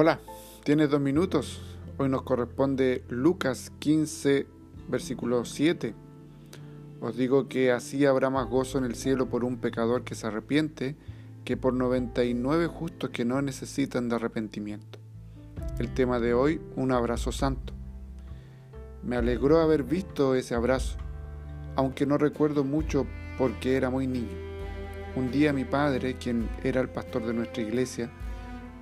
Hola, tienes dos minutos. Hoy nos corresponde Lucas 15, versículo 7. Os digo que así habrá más gozo en el cielo por un pecador que se arrepiente que por 99 justos que no necesitan de arrepentimiento. El tema de hoy, un abrazo santo. Me alegró haber visto ese abrazo, aunque no recuerdo mucho porque era muy niño. Un día mi padre, quien era el pastor de nuestra iglesia,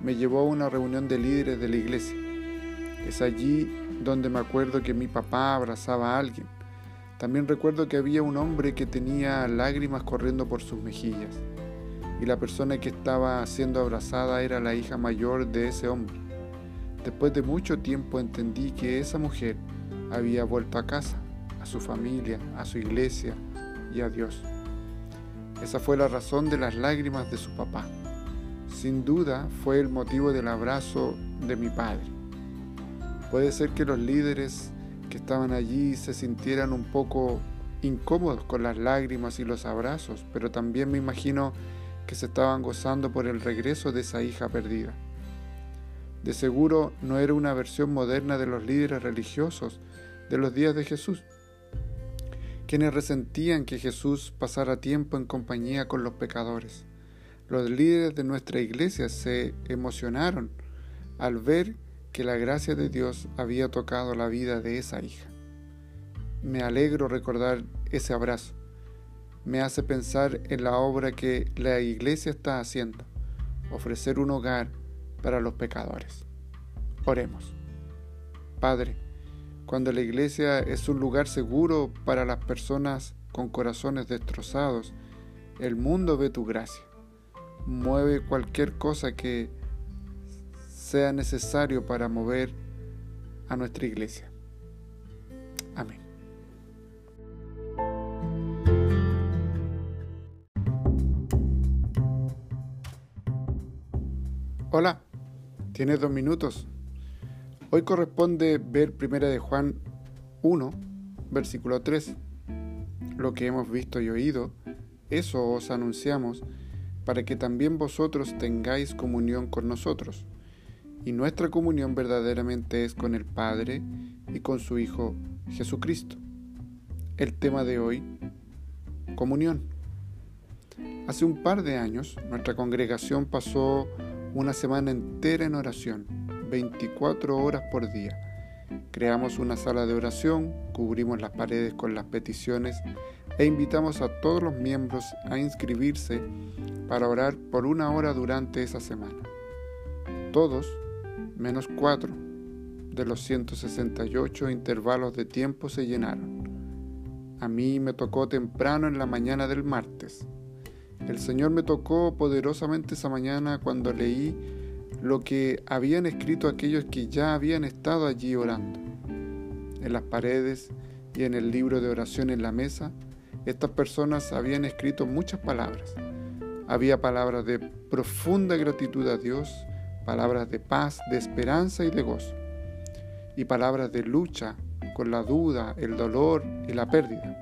me llevó a una reunión de líderes de la iglesia. Es allí donde me acuerdo que mi papá abrazaba a alguien. También recuerdo que había un hombre que tenía lágrimas corriendo por sus mejillas y la persona que estaba siendo abrazada era la hija mayor de ese hombre. Después de mucho tiempo entendí que esa mujer había vuelto a casa, a su familia, a su iglesia y a Dios. Esa fue la razón de las lágrimas de su papá sin duda fue el motivo del abrazo de mi padre. Puede ser que los líderes que estaban allí se sintieran un poco incómodos con las lágrimas y los abrazos, pero también me imagino que se estaban gozando por el regreso de esa hija perdida. De seguro no era una versión moderna de los líderes religiosos de los días de Jesús, quienes resentían que Jesús pasara tiempo en compañía con los pecadores. Los líderes de nuestra iglesia se emocionaron al ver que la gracia de Dios había tocado la vida de esa hija. Me alegro recordar ese abrazo. Me hace pensar en la obra que la iglesia está haciendo, ofrecer un hogar para los pecadores. Oremos. Padre, cuando la iglesia es un lugar seguro para las personas con corazones destrozados, el mundo ve tu gracia mueve cualquier cosa que sea necesario para mover a nuestra iglesia. Amén. Hola, tienes dos minutos. Hoy corresponde ver Primera de Juan 1, versículo 3. Lo que hemos visto y oído, eso os anunciamos para que también vosotros tengáis comunión con nosotros. Y nuestra comunión verdaderamente es con el Padre y con su Hijo Jesucristo. El tema de hoy, comunión. Hace un par de años, nuestra congregación pasó una semana entera en oración, 24 horas por día. Creamos una sala de oración, cubrimos las paredes con las peticiones e invitamos a todos los miembros a inscribirse para orar por una hora durante esa semana. Todos, menos cuatro, de los 168 intervalos de tiempo se llenaron. A mí me tocó temprano en la mañana del martes. El Señor me tocó poderosamente esa mañana cuando leí lo que habían escrito aquellos que ya habían estado allí orando. En las paredes y en el libro de oración en la mesa, estas personas habían escrito muchas palabras había palabras de profunda gratitud a Dios, palabras de paz, de esperanza y de gozo, y palabras de lucha con la duda, el dolor y la pérdida.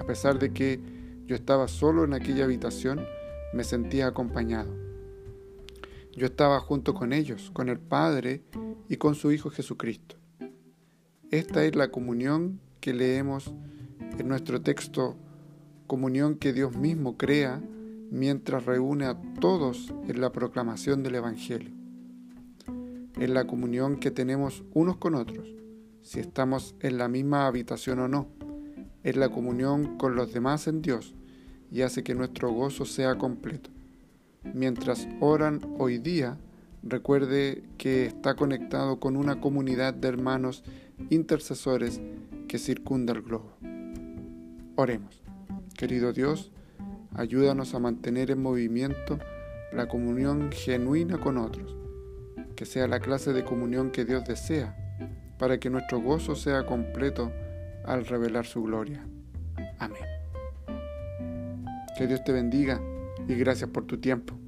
A pesar de que yo estaba solo en aquella habitación, me sentía acompañado. Yo estaba junto con ellos, con el Padre y con su Hijo Jesucristo. Esta es la comunión que leemos en nuestro texto, comunión que Dios mismo crea mientras reúne a todos en la proclamación del Evangelio, en la comunión que tenemos unos con otros, si estamos en la misma habitación o no, en la comunión con los demás en Dios y hace que nuestro gozo sea completo. Mientras oran hoy día, recuerde que está conectado con una comunidad de hermanos intercesores que circunda el globo. Oremos. Querido Dios, Ayúdanos a mantener en movimiento la comunión genuina con otros, que sea la clase de comunión que Dios desea, para que nuestro gozo sea completo al revelar su gloria. Amén. Que Dios te bendiga y gracias por tu tiempo.